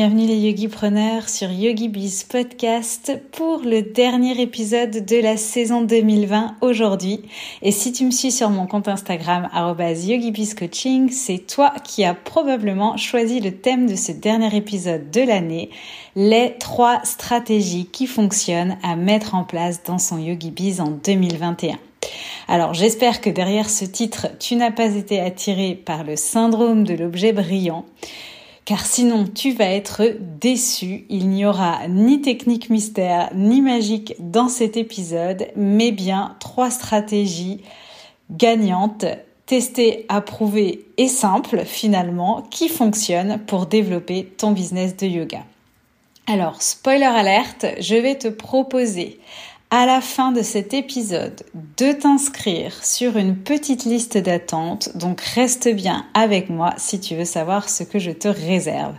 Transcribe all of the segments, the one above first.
Bienvenue les yogipreneurs sur YogiBiz Podcast pour le dernier épisode de la saison 2020 aujourd'hui. Et si tu me suis sur mon compte Instagram @yogibizcoaching, c'est toi qui as probablement choisi le thème de ce dernier épisode de l'année, les trois stratégies qui fonctionnent à mettre en place dans son YogiBiz en 2021. Alors j'espère que derrière ce titre, tu n'as pas été attiré par le syndrome de l'objet brillant car sinon tu vas être déçu. Il n'y aura ni technique mystère ni magique dans cet épisode, mais bien trois stratégies gagnantes, testées, approuvées et simples finalement, qui fonctionnent pour développer ton business de yoga. Alors, spoiler alerte, je vais te proposer à la fin de cet épisode de t'inscrire sur une petite liste d'attente, donc reste bien avec moi si tu veux savoir ce que je te réserve.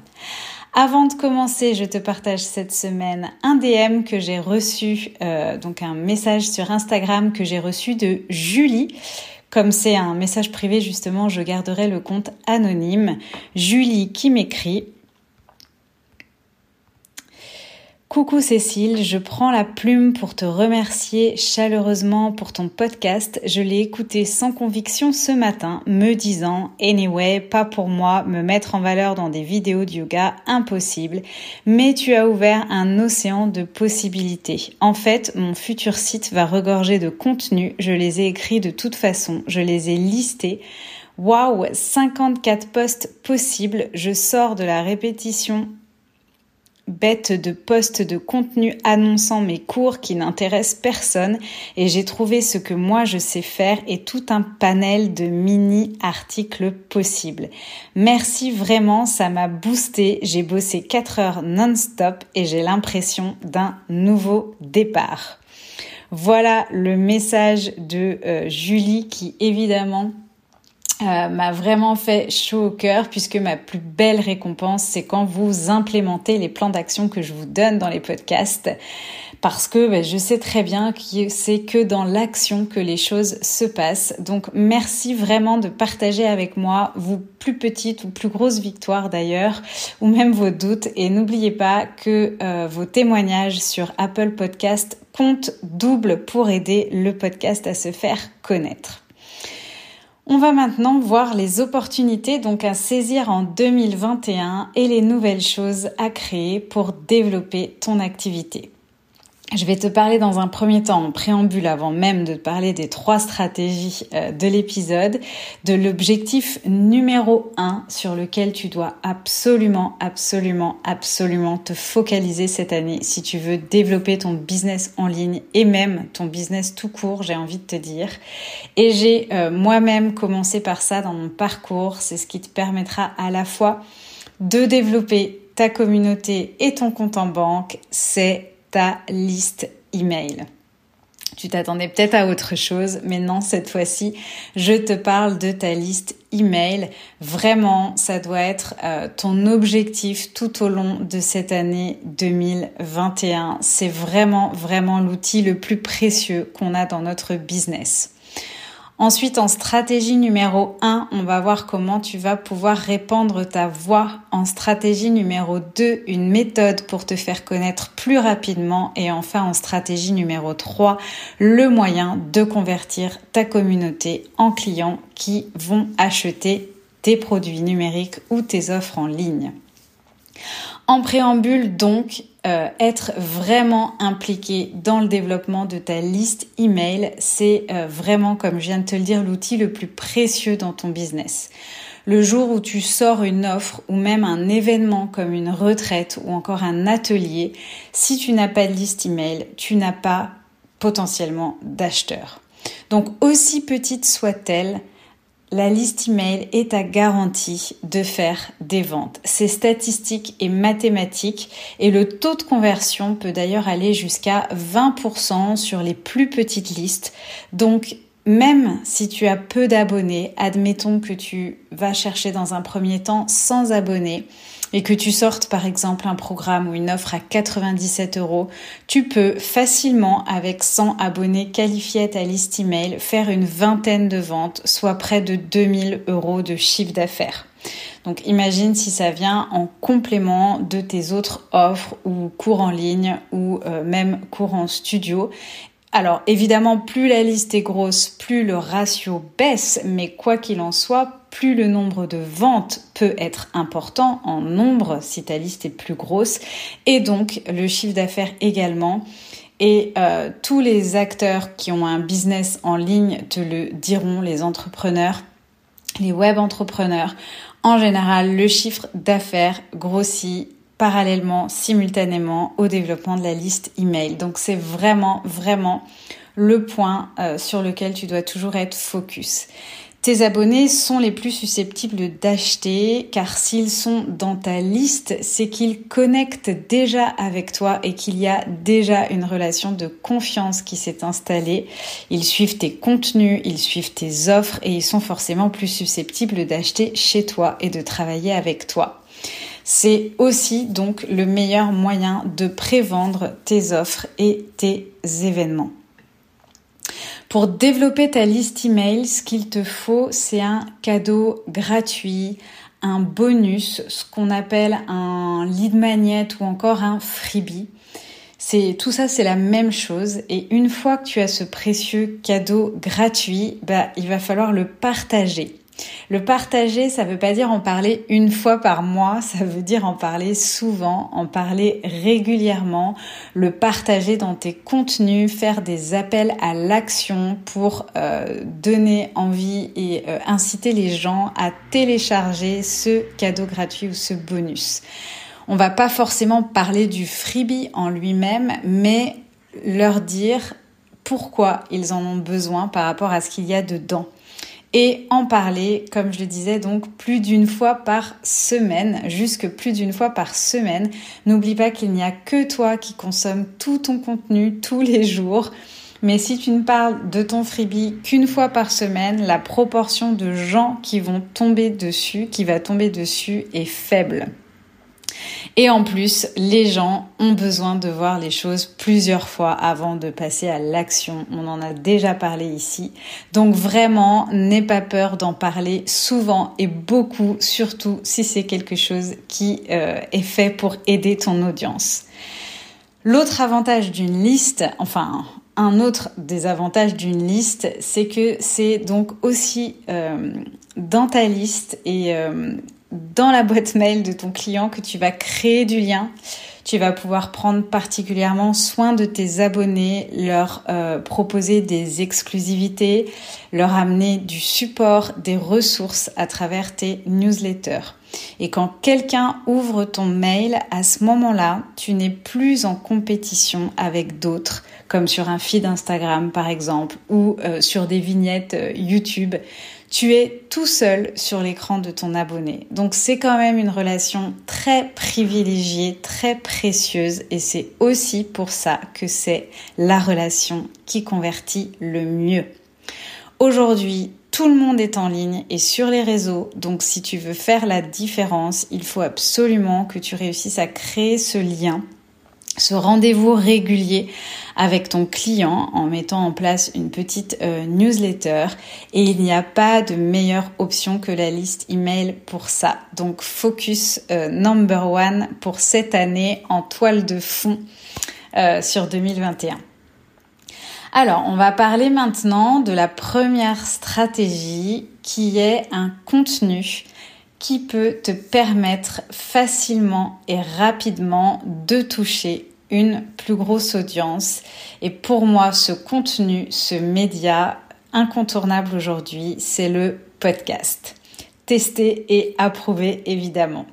Avant de commencer, je te partage cette semaine un DM que j'ai reçu, euh, donc un message sur Instagram que j'ai reçu de Julie. Comme c'est un message privé, justement, je garderai le compte anonyme. Julie qui m'écrit Coucou Cécile, je prends la plume pour te remercier chaleureusement pour ton podcast. Je l'ai écouté sans conviction ce matin, me disant Anyway, pas pour moi, me mettre en valeur dans des vidéos de yoga, impossible. Mais tu as ouvert un océan de possibilités. En fait, mon futur site va regorger de contenu. Je les ai écrits de toute façon, je les ai listés. Waouh, 54 posts possibles. Je sors de la répétition bête de posts de contenu annonçant mes cours qui n'intéressent personne et j'ai trouvé ce que moi je sais faire et tout un panel de mini articles possibles. Merci vraiment, ça m'a boosté. J'ai bossé 4 heures non-stop et j'ai l'impression d'un nouveau départ. Voilà le message de euh, Julie qui évidemment euh, m'a vraiment fait chaud au cœur puisque ma plus belle récompense, c'est quand vous implémentez les plans d'action que je vous donne dans les podcasts. Parce que ben, je sais très bien que c'est que dans l'action que les choses se passent. Donc merci vraiment de partager avec moi vos plus petites ou plus grosses victoires d'ailleurs, ou même vos doutes. Et n'oubliez pas que euh, vos témoignages sur Apple Podcast comptent double pour aider le podcast à se faire connaître. On va maintenant voir les opportunités donc à saisir en 2021 et les nouvelles choses à créer pour développer ton activité. Je vais te parler dans un premier temps, en préambule, avant même de te parler des trois stratégies euh, de l'épisode, de l'objectif numéro un sur lequel tu dois absolument, absolument, absolument te focaliser cette année si tu veux développer ton business en ligne et même ton business tout court, j'ai envie de te dire. Et j'ai euh, moi-même commencé par ça dans mon parcours. C'est ce qui te permettra à la fois de développer ta communauté et ton compte en banque. C'est ta liste email. Tu t'attendais peut-être à autre chose, mais non, cette fois-ci, je te parle de ta liste email. Vraiment, ça doit être euh, ton objectif tout au long de cette année 2021. C'est vraiment, vraiment l'outil le plus précieux qu'on a dans notre business. Ensuite, en stratégie numéro 1, on va voir comment tu vas pouvoir répandre ta voix. En stratégie numéro 2, une méthode pour te faire connaître plus rapidement. Et enfin, en stratégie numéro 3, le moyen de convertir ta communauté en clients qui vont acheter tes produits numériques ou tes offres en ligne. En préambule, donc, euh, être vraiment impliqué dans le développement de ta liste email, c'est euh, vraiment, comme je viens de te le dire, l'outil le plus précieux dans ton business. Le jour où tu sors une offre ou même un événement comme une retraite ou encore un atelier, si tu n'as pas de liste email, tu n'as pas potentiellement d'acheteurs. Donc aussi petite soit-elle, la liste email est ta garantie de faire des ventes. C'est statistique et mathématique et le taux de conversion peut d'ailleurs aller jusqu'à 20% sur les plus petites listes. Donc même si tu as peu d'abonnés, admettons que tu vas chercher dans un premier temps sans abonnés, et que tu sortes par exemple un programme ou une offre à 97 euros, tu peux facilement avec 100 abonnés qualifiés à ta liste email faire une vingtaine de ventes, soit près de 2000 euros de chiffre d'affaires. Donc imagine si ça vient en complément de tes autres offres ou cours en ligne ou euh, même cours en studio. Alors évidemment, plus la liste est grosse, plus le ratio baisse, mais quoi qu'il en soit, plus le nombre de ventes peut être important en nombre si ta liste est plus grosse, et donc le chiffre d'affaires également. Et euh, tous les acteurs qui ont un business en ligne te le diront, les entrepreneurs, les web entrepreneurs. En général, le chiffre d'affaires grossit parallèlement, simultanément au développement de la liste email. Donc c'est vraiment, vraiment le point euh, sur lequel tu dois toujours être focus. Tes abonnés sont les plus susceptibles d'acheter car s'ils sont dans ta liste, c'est qu'ils connectent déjà avec toi et qu'il y a déjà une relation de confiance qui s'est installée. Ils suivent tes contenus, ils suivent tes offres et ils sont forcément plus susceptibles d'acheter chez toi et de travailler avec toi. C'est aussi donc le meilleur moyen de prévendre tes offres et tes événements. Pour développer ta liste email, ce qu'il te faut, c'est un cadeau gratuit, un bonus, ce qu'on appelle un lead magnet ou encore un freebie. C'est tout ça, c'est la même chose. Et une fois que tu as ce précieux cadeau gratuit, bah, il va falloir le partager. Le partager, ça veut pas dire en parler une fois par mois, ça veut dire en parler souvent, en parler régulièrement, le partager dans tes contenus, faire des appels à l'action pour euh, donner envie et euh, inciter les gens à télécharger ce cadeau gratuit ou ce bonus. On va pas forcément parler du freebie en lui-même, mais leur dire pourquoi ils en ont besoin par rapport à ce qu'il y a dedans et en parler, comme je le disais, donc plus d'une fois par semaine, jusque plus d'une fois par semaine. N'oublie pas qu'il n'y a que toi qui consommes tout ton contenu tous les jours. Mais si tu ne parles de ton freebie qu'une fois par semaine, la proportion de gens qui vont tomber dessus, qui va tomber dessus est faible. Et en plus, les gens ont besoin de voir les choses plusieurs fois avant de passer à l'action. On en a déjà parlé ici. Donc vraiment, n'aie pas peur d'en parler souvent et beaucoup, surtout si c'est quelque chose qui euh, est fait pour aider ton audience. L'autre avantage d'une liste, enfin un autre des avantages d'une liste, c'est que c'est donc aussi euh, dans ta liste et euh, dans la boîte mail de ton client que tu vas créer du lien. Tu vas pouvoir prendre particulièrement soin de tes abonnés, leur euh, proposer des exclusivités, leur amener du support, des ressources à travers tes newsletters. Et quand quelqu'un ouvre ton mail, à ce moment-là, tu n'es plus en compétition avec d'autres, comme sur un feed Instagram par exemple, ou euh, sur des vignettes euh, YouTube tu es tout seul sur l'écran de ton abonné. Donc c'est quand même une relation très privilégiée, très précieuse et c'est aussi pour ça que c'est la relation qui convertit le mieux. Aujourd'hui, tout le monde est en ligne et sur les réseaux, donc si tu veux faire la différence, il faut absolument que tu réussisses à créer ce lien ce rendez-vous régulier avec ton client en mettant en place une petite euh, newsletter et il n'y a pas de meilleure option que la liste email pour ça. Donc focus euh, number one pour cette année en toile de fond euh, sur 2021. Alors, on va parler maintenant de la première stratégie qui est un contenu qui peut te permettre facilement et rapidement de toucher une plus grosse audience. Et pour moi, ce contenu, ce média incontournable aujourd'hui, c'est le podcast. Testé et approuvé évidemment.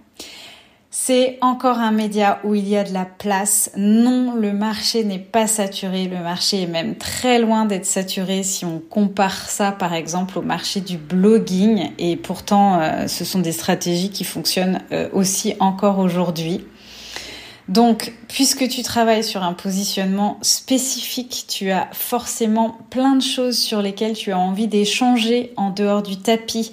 C'est encore un média où il y a de la place. Non, le marché n'est pas saturé. Le marché est même très loin d'être saturé si on compare ça par exemple au marché du blogging. Et pourtant, euh, ce sont des stratégies qui fonctionnent euh, aussi encore aujourd'hui. Donc, puisque tu travailles sur un positionnement spécifique, tu as forcément plein de choses sur lesquelles tu as envie d'échanger en dehors du tapis,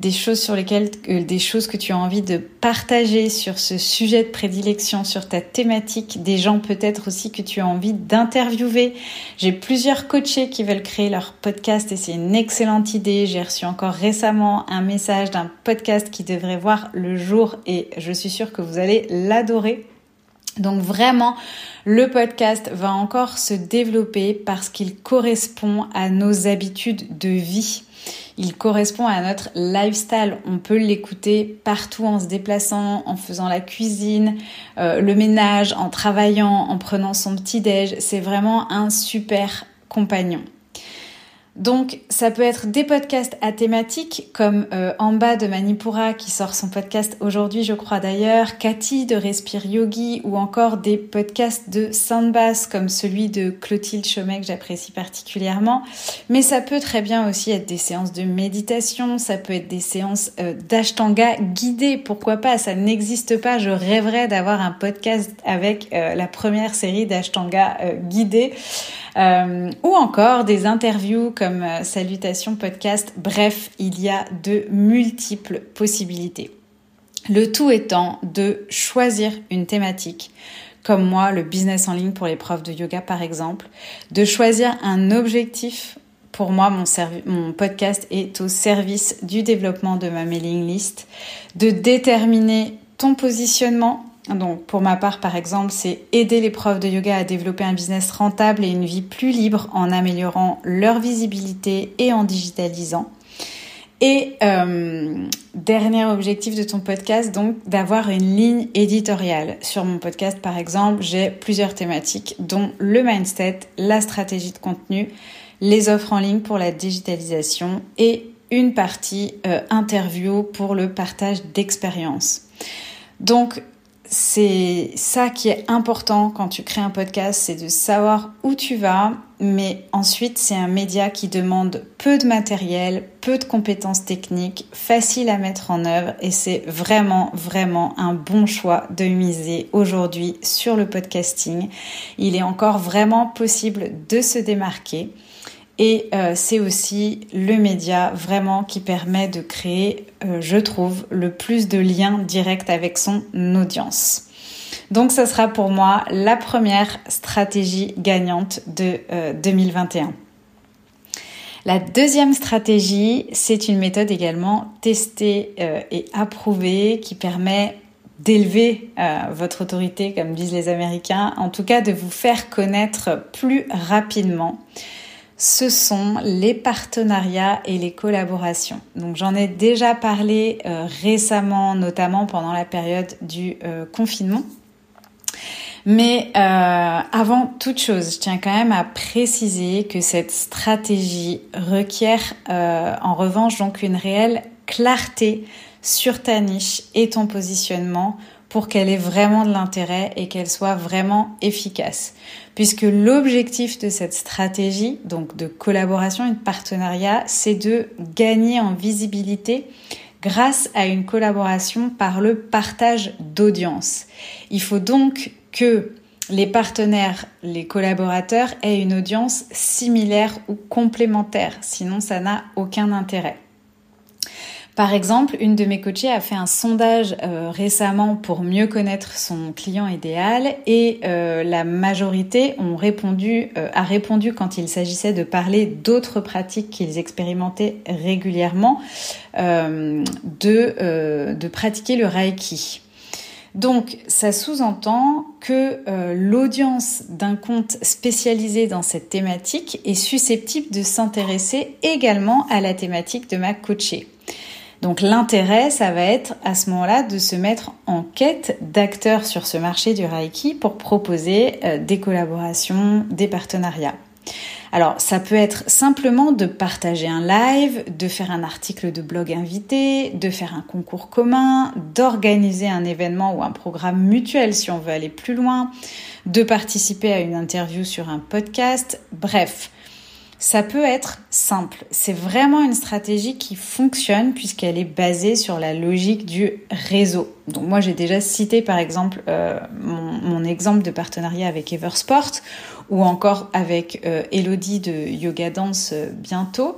des choses sur lesquelles, euh, des choses que tu as envie de partager sur ce sujet de prédilection, sur ta thématique, des gens peut-être aussi que tu as envie d'interviewer. J'ai plusieurs coachés qui veulent créer leur podcast et c'est une excellente idée. J'ai reçu encore récemment un message d'un podcast qui devrait voir le jour et je suis sûre que vous allez l'adorer. Donc vraiment, le podcast va encore se développer parce qu'il correspond à nos habitudes de vie. Il correspond à notre lifestyle. On peut l'écouter partout en se déplaçant, en faisant la cuisine, euh, le ménage, en travaillant, en prenant son petit-déj. C'est vraiment un super compagnon. Donc ça peut être des podcasts à thématique comme euh, En bas de Manipura qui sort son podcast aujourd'hui je crois d'ailleurs, Cathy de Respire Yogi ou encore des podcasts de Sandbass comme celui de Clotilde Chomet que j'apprécie particulièrement. Mais ça peut très bien aussi être des séances de méditation, ça peut être des séances euh, d'ashtanga guidées, pourquoi pas, ça n'existe pas, je rêverais d'avoir un podcast avec euh, la première série d'ashtanga. Euh, ou encore des interviews comme euh, Salutations Podcast. Bref, il y a de multiples possibilités. Le tout étant de choisir une thématique, comme moi, le business en ligne pour les profs de yoga par exemple, de choisir un objectif. Pour moi, mon, mon podcast est au service du développement de ma mailing list, de déterminer ton positionnement, donc pour ma part, par exemple, c'est aider les profs de yoga à développer un business rentable et une vie plus libre en améliorant leur visibilité et en digitalisant. Et euh, dernier objectif de ton podcast, donc d'avoir une ligne éditoriale. Sur mon podcast, par exemple, j'ai plusieurs thématiques, dont le mindset, la stratégie de contenu, les offres en ligne pour la digitalisation et une partie euh, interview pour le partage d'expériences. Donc c'est ça qui est important quand tu crées un podcast, c'est de savoir où tu vas, mais ensuite c'est un média qui demande peu de matériel, peu de compétences techniques, facile à mettre en œuvre et c'est vraiment vraiment un bon choix de miser aujourd'hui sur le podcasting. Il est encore vraiment possible de se démarquer. Et euh, c'est aussi le média vraiment qui permet de créer, euh, je trouve, le plus de liens directs avec son audience. Donc ça sera pour moi la première stratégie gagnante de 2021. Euh, la deuxième stratégie, c'est une méthode également testée et approuvée qui permet d'élever votre autorité, comme disent les Américains, en tout cas de vous faire connaître plus rapidement ce sont les partenariats et les collaborations. Donc j'en ai déjà parlé euh, récemment, notamment pendant la période du euh, confinement. Mais euh, avant toute chose, je tiens quand même à préciser que cette stratégie requiert en revanche donc une réelle clarté sur ta niche et ton positionnement pour qu'elle ait vraiment de l'intérêt et qu'elle soit vraiment efficace. Puisque l'objectif de cette stratégie, donc de collaboration et de partenariat, c'est de gagner en visibilité grâce à une collaboration par le partage d'audience. Il faut donc que les partenaires, les collaborateurs aient une audience similaire ou complémentaire, sinon ça n'a aucun intérêt. Par exemple, une de mes coachées a fait un sondage euh, récemment pour mieux connaître son client idéal et euh, la majorité ont répondu, euh, a répondu quand il s'agissait de parler d'autres pratiques qu'ils expérimentaient régulièrement, de, de pratiquer le Reiki. Donc, ça sous-entend que l'audience d'un compte spécialisé dans cette thématique est susceptible de s'intéresser également à la thématique de ma coachée. Donc l'intérêt, ça va être à ce moment-là de se mettre en quête d'acteurs sur ce marché du Reiki pour proposer euh, des collaborations, des partenariats. Alors, ça peut être simplement de partager un live, de faire un article de blog invité, de faire un concours commun, d'organiser un événement ou un programme mutuel si on veut aller plus loin, de participer à une interview sur un podcast, bref. Ça peut être simple. C'est vraiment une stratégie qui fonctionne puisqu'elle est basée sur la logique du réseau. Donc moi j'ai déjà cité par exemple euh, mon, exemple de partenariat avec Eversport ou encore avec euh, Elodie de Yoga Dance euh, bientôt.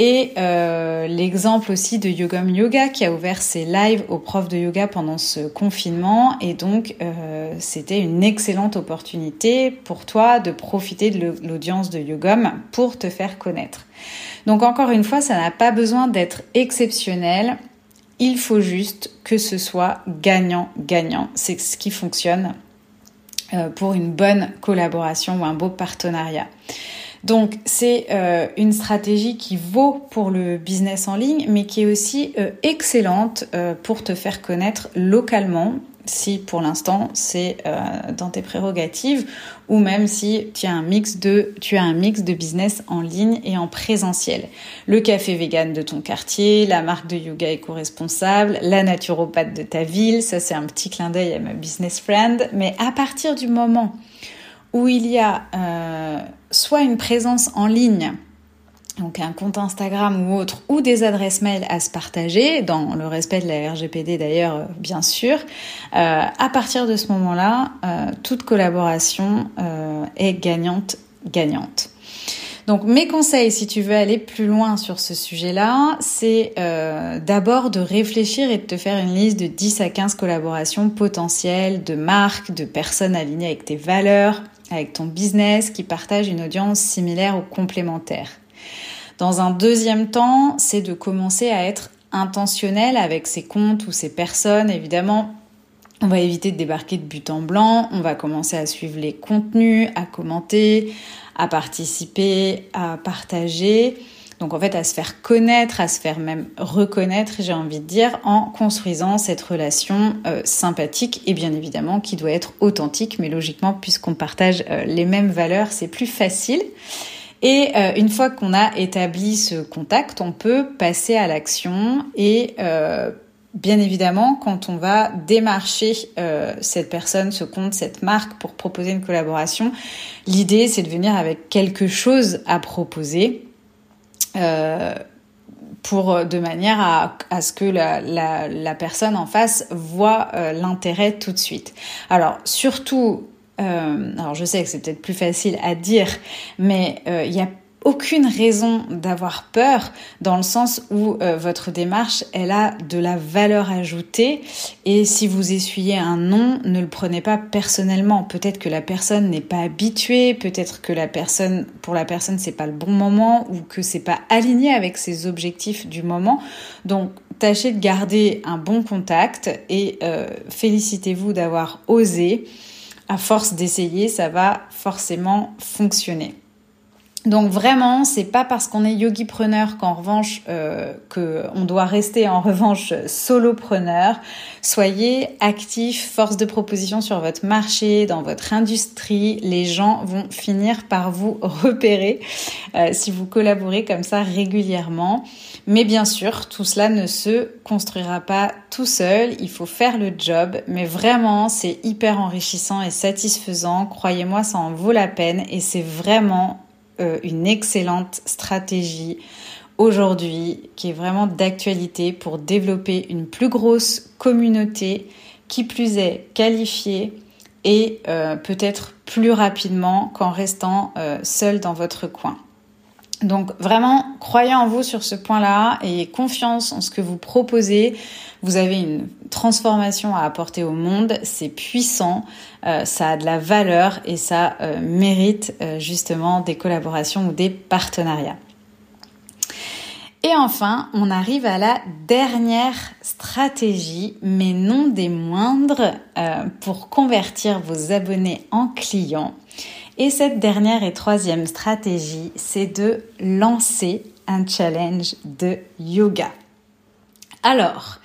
Et euh, l'exemple aussi de Yogam Yoga qui a ouvert ses lives aux profs de yoga pendant ce confinement. Et donc, euh, c'était une excellente opportunité pour toi de profiter de l'audience de Yogam pour te faire connaître. Donc, encore une fois, ça n'a pas besoin d'être exceptionnel. Il faut juste que ce soit gagnant-gagnant. C'est ce qui fonctionne euh, pour une bonne collaboration ou un beau partenariat. Donc c'est euh, une stratégie qui vaut pour le business en ligne, mais qui est aussi euh, excellente euh, pour te faire connaître localement, si pour l'instant c'est dans tes prérogatives, ou même si tu as un mix de business en ligne et en présentiel. Le café vegan de ton quartier, la marque de yoga éco-responsable, la naturopathe de ta ville, ça c'est un petit clin d'œil à ma business friend, mais à partir du moment où il y a euh, soit une présence en ligne, donc un compte Instagram ou autre, ou des adresses mail à se partager, dans le respect de la RGPD d'ailleurs, euh, bien sûr, euh, à partir de ce moment-là, toute collaboration est gagnante-gagnante. Donc mes conseils, si tu veux aller plus loin sur ce sujet-là, c'est d'abord de réfléchir et de te faire une liste de 10 à 15 collaborations potentielles de marques, de personnes alignées avec tes valeurs, avec ton business qui partage une audience similaire ou complémentaire. Dans un deuxième temps, c'est de commencer à être intentionnel avec ses comptes ou ses personnes. Évidemment, on va éviter de débarquer de but en blanc. On va commencer à suivre les contenus, à commenter, à participer, à partager. Donc en fait, à se faire connaître, à se faire même reconnaître, j'ai envie de dire, en construisant cette relation euh, sympathique et bien évidemment qui doit être authentique, mais logiquement, puisqu'on partage euh, les mêmes valeurs, c'est plus facile. Et euh, une fois qu'on a établi ce contact, on peut passer à l'action et Bien évidemment, quand on va démarcher cette personne, ce compte, cette marque pour proposer une collaboration, l'idée c'est de venir avec quelque chose à proposer pour de manière à, ce que la, personne en face voit euh, l'intérêt tout de suite. Alors surtout, euh, alors je sais que c'est peut-être plus facile à dire, mais il y a aucune raison d'avoir peur dans le sens où euh, votre démarche, elle a de la valeur ajoutée et si vous essuyez un non, ne le prenez pas personnellement. Peut-être que la personne n'est pas habituée, peut-être que la personne, pour la personne, c'est pas le bon moment ou que c'est pas aligné avec ses objectifs du moment. Donc, tâchez de garder un bon contact et euh, félicitez-vous d'avoir osé. À force d'essayer, ça va forcément fonctionner. Donc vraiment, c'est pas parce qu'on est yogi-preneur qu'en revanche euh, que on doit rester en revanche solopreneur. Soyez actif, force de proposition sur votre marché, dans votre industrie. Les gens vont finir par vous repérer euh, si vous collaborez comme ça régulièrement. Mais bien sûr, tout cela ne se construira pas tout seul. Il faut faire le job, mais vraiment, c'est hyper enrichissant et satisfaisant. Croyez-moi, ça en vaut la peine et c'est vraiment euh, une excellente stratégie aujourd'hui qui est vraiment d'actualité pour développer une plus grosse communauté qui plus est qualifiée et euh, peut-être plus rapidement qu'en restant euh, seul dans votre coin. Donc vraiment, croyez en vous sur ce point-là et confiance en ce que vous proposez. Vous avez une transformation à apporter au monde, c'est puissant, euh, ça a de la valeur et ça euh, mérite euh, justement des collaborations ou des partenariats. Et enfin, on arrive à la dernière stratégie, mais non des moindres, pour convertir vos abonnés en clients. Et cette dernière et troisième stratégie, c'est de lancer un challenge de yoga. Alors,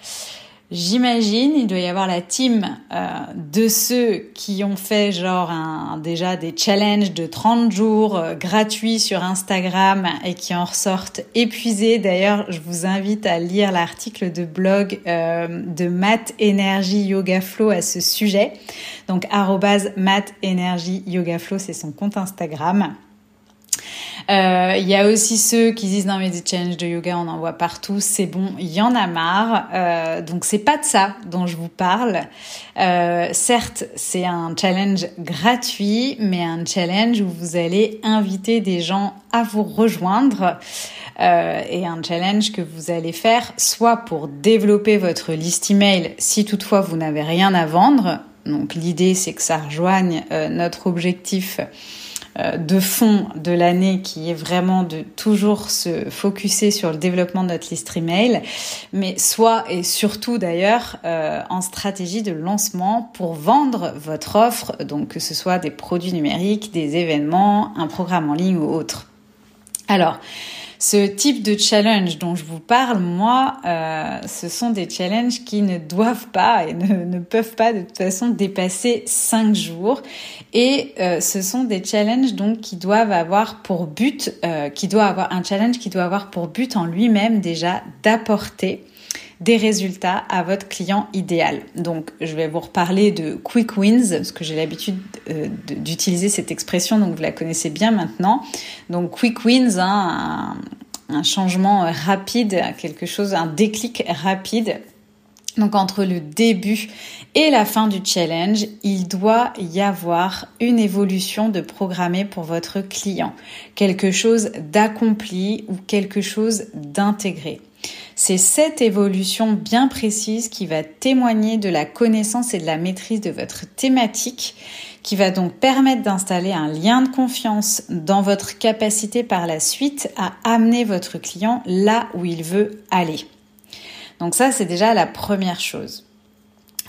J'imagine, il doit y avoir la team euh, de ceux qui ont fait genre un, déjà des challenges de 30 jours euh, gratuits sur Instagram et qui en ressortent épuisés. D'ailleurs, je vous invite à lire l'article de blog euh, de Matt Energy Yoga Flow à ce sujet. Donc, Matt Energy Yoga Flow, c'est son compte Instagram. Euh, il y a aussi ceux qui disent non mais des challenges de yoga on en voit partout, c'est bon, il y en a marre. Euh, donc c'est pas de ça dont je vous parle. Euh, certes c'est un challenge gratuit, mais un challenge où vous allez inviter des gens à vous rejoindre. Euh, et un challenge que vous allez faire soit pour développer votre liste email si toutefois vous n'avez rien à vendre. Donc l'idée c'est que ça rejoigne euh, notre objectif de fond de l'année qui est vraiment de toujours se focuser sur le développement de notre liste email, mais soit et surtout d'ailleurs euh, en stratégie de lancement pour vendre votre offre, donc que ce soit des produits numériques, des événements, un programme en ligne ou autre. Alors, ce type de challenge dont je vous parle, moi, euh, ce sont des challenges qui ne doivent pas et ne, peuvent pas de toute façon dépasser 5 jours. Et euh, ce sont des challenges donc qui doivent avoir pour but, euh, qui doit avoir un challenge qui doit avoir pour but en lui-même déjà d'apporter des résultats à votre client idéal. Donc, je vais vous reparler de quick wins, parce que j'ai l'habitude euh, d'utiliser cette expression, donc vous la connaissez bien maintenant. Donc, quick wins, hein, un, un, changement rapide, quelque chose, un déclic rapide. Donc, entre le début et la fin du challenge, il doit y avoir une évolution de programmer pour votre client, quelque chose d'accompli ou quelque chose d'intégré. C'est cette évolution bien précise qui va témoigner de la connaissance et de la maîtrise de votre thématique, qui va donc permettre d'installer un lien de confiance dans votre capacité par la suite à amener votre client là où il veut aller. Donc ça, c'est déjà la première chose.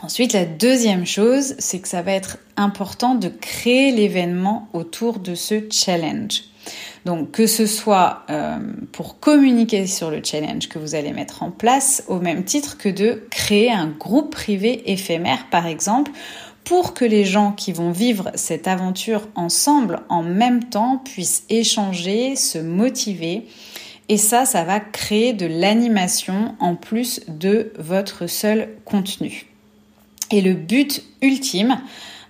Ensuite, la deuxième chose, c'est que ça va être important de créer l'événement autour de ce challenge. Donc que ce soit euh, pour communiquer sur le challenge que vous allez mettre en place, au même titre que de créer un groupe privé éphémère, par exemple, pour que les gens qui vont vivre cette aventure ensemble en même temps puissent échanger, se motiver. Et ça, ça va créer de l'animation en plus de votre seul contenu. Et le but ultime,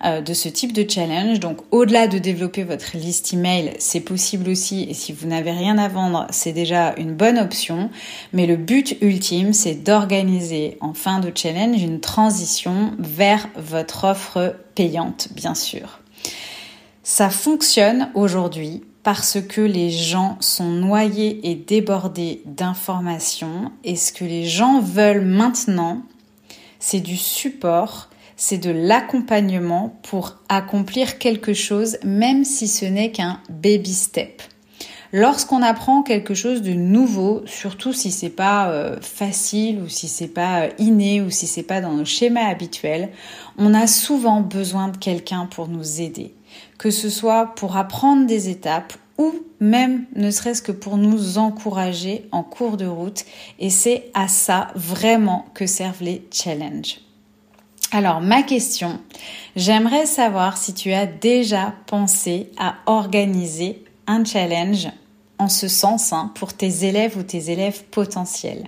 euh, de ce type de challenge. Donc au-delà de développer votre liste email, c'est possible aussi et si vous n'avez rien à vendre, c'est déjà une bonne option. Mais le but ultime, c'est d'organiser en fin de challenge une transition vers votre offre payante, bien sûr. Ça fonctionne aujourd'hui parce que les gens sont noyés et débordés d'informations et ce que les gens veulent maintenant, c'est du support c'est de l'accompagnement pour accomplir quelque chose, même si ce n'est qu'un baby step. Lorsqu'on apprend quelque chose de nouveau, surtout si c'est pas euh, facile ou si c'est pas euh, inné ou si c'est pas dans nos schémas habituels, on a souvent besoin de quelqu'un pour nous aider. Que ce soit pour apprendre des étapes ou même ne serait-ce que pour nous encourager en cours de route. Et c'est à ça vraiment que servent les challenges. Alors ma question, j'aimerais savoir si tu as déjà pensé à organiser un challenge en ce sens hein, pour tes élèves ou tes élèves potentiels.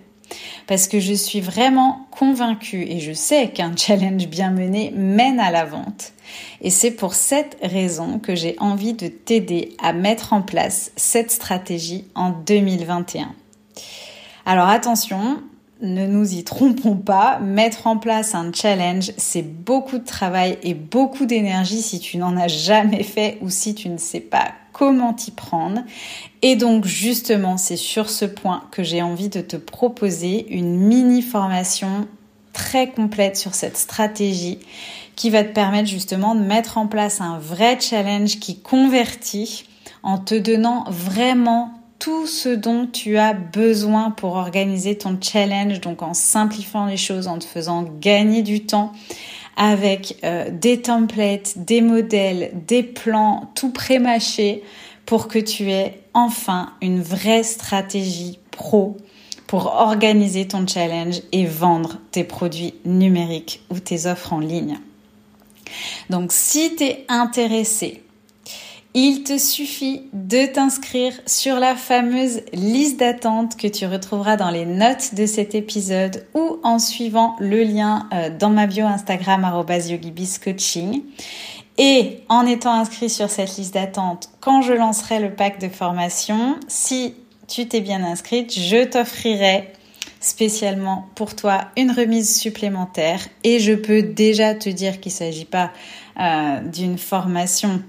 Parce que je suis vraiment convaincue et je sais qu'un challenge bien mené mène à la vente. Et c'est pour cette raison que j'ai envie de t'aider à mettre en place cette stratégie en 2021. Alors attention, ne nous y trompons pas, mettre en place un challenge, c'est beaucoup de travail et beaucoup d'énergie si tu n'en as jamais fait ou si tu ne sais pas comment t'y prendre. Et donc justement, c'est sur ce point que j'ai envie de te proposer une mini formation très complète sur cette stratégie qui va te permettre justement de mettre en place un vrai challenge qui convertit en te donnant vraiment tout ce dont tu as besoin pour organiser ton challenge, donc en simplifiant les choses, en te faisant gagner du temps avec euh, des templates, des modèles, des plans, tout pré-mâché pour que tu aies enfin une vraie stratégie pro pour organiser ton challenge et vendre tes produits numériques ou tes offres en ligne. Donc si tu es intéressé, il te suffit de t'inscrire sur la fameuse liste d'attente que tu retrouveras dans les notes de cet épisode ou en suivant le lien euh, dans ma bio Instagram @yogibiscoaching. Et en étant inscrit sur cette liste d'attente, quand je lancerai le pack de formation, si tu t'es bien inscrite, je t'offrirai spécialement pour toi une remise supplémentaire et je peux déjà te dire qu'il ne s'agit pas euh, d'une formation,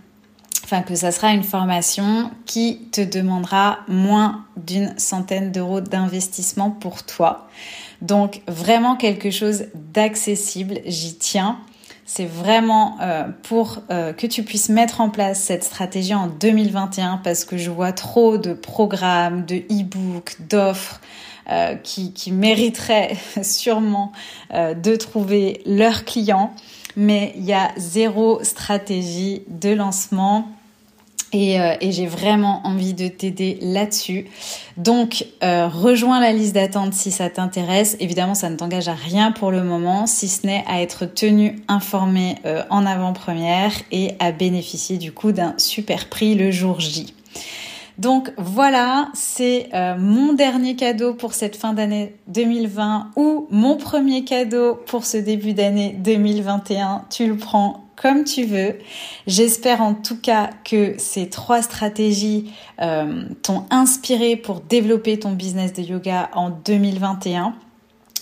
enfin que ça sera une formation qui te demandera moins d'une centaine d'euros d'investissement pour toi. Donc vraiment quelque chose d'accessible, j'y tiens. C'est vraiment euh, pour euh, que tu puisses mettre en place cette stratégie en 2021 parce que je vois trop de programmes, de e-books, d'offres euh, qui, qui, mériteraient sûrement de trouver leurs clients, mais il y a zéro stratégie de lancement euh, et, j'ai vraiment envie de t'aider là-dessus. Donc, euh, rejoins la liste d'attente si ça t'intéresse. Évidemment, ça ne t'engage à rien pour le moment, si ce n'est à être tenu informé euh, en avant-première et à bénéficier du coup d'un super prix le jour J. Donc voilà, c'est mon dernier cadeau pour cette fin d'année 2020 ou mon premier cadeau pour ce début d'année 2021. Tu le prends comme tu veux. J'espère en tout cas que ces trois stratégies euh, t'ont inspiré pour développer ton business de yoga en 2021.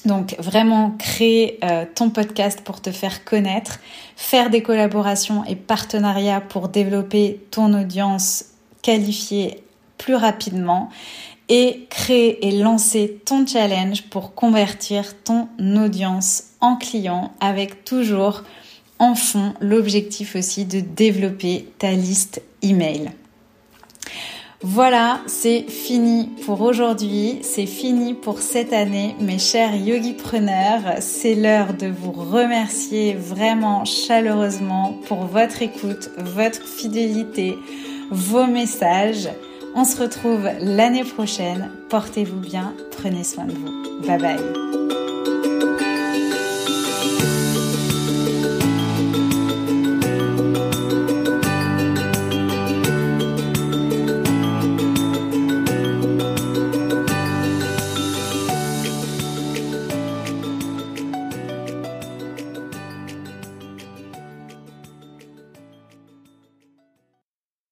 Donc vraiment créer euh, ton podcast pour te faire connaître, faire des collaborations et partenariats pour développer ton audience qualifiée plus rapidement et créer et lancer ton challenge pour convertir ton audience en client avec toujours en fond l'objectif aussi de développer ta liste email. Voilà, c'est fini pour aujourd'hui, c'est fini pour cette année, mes chers yogipreneurs. C'est l'heure de vous remercier vraiment chaleureusement pour votre écoute, votre fidélité, vos messages. On se retrouve l'année prochaine. Portez-vous bien, prenez soin de vous. Bye bye.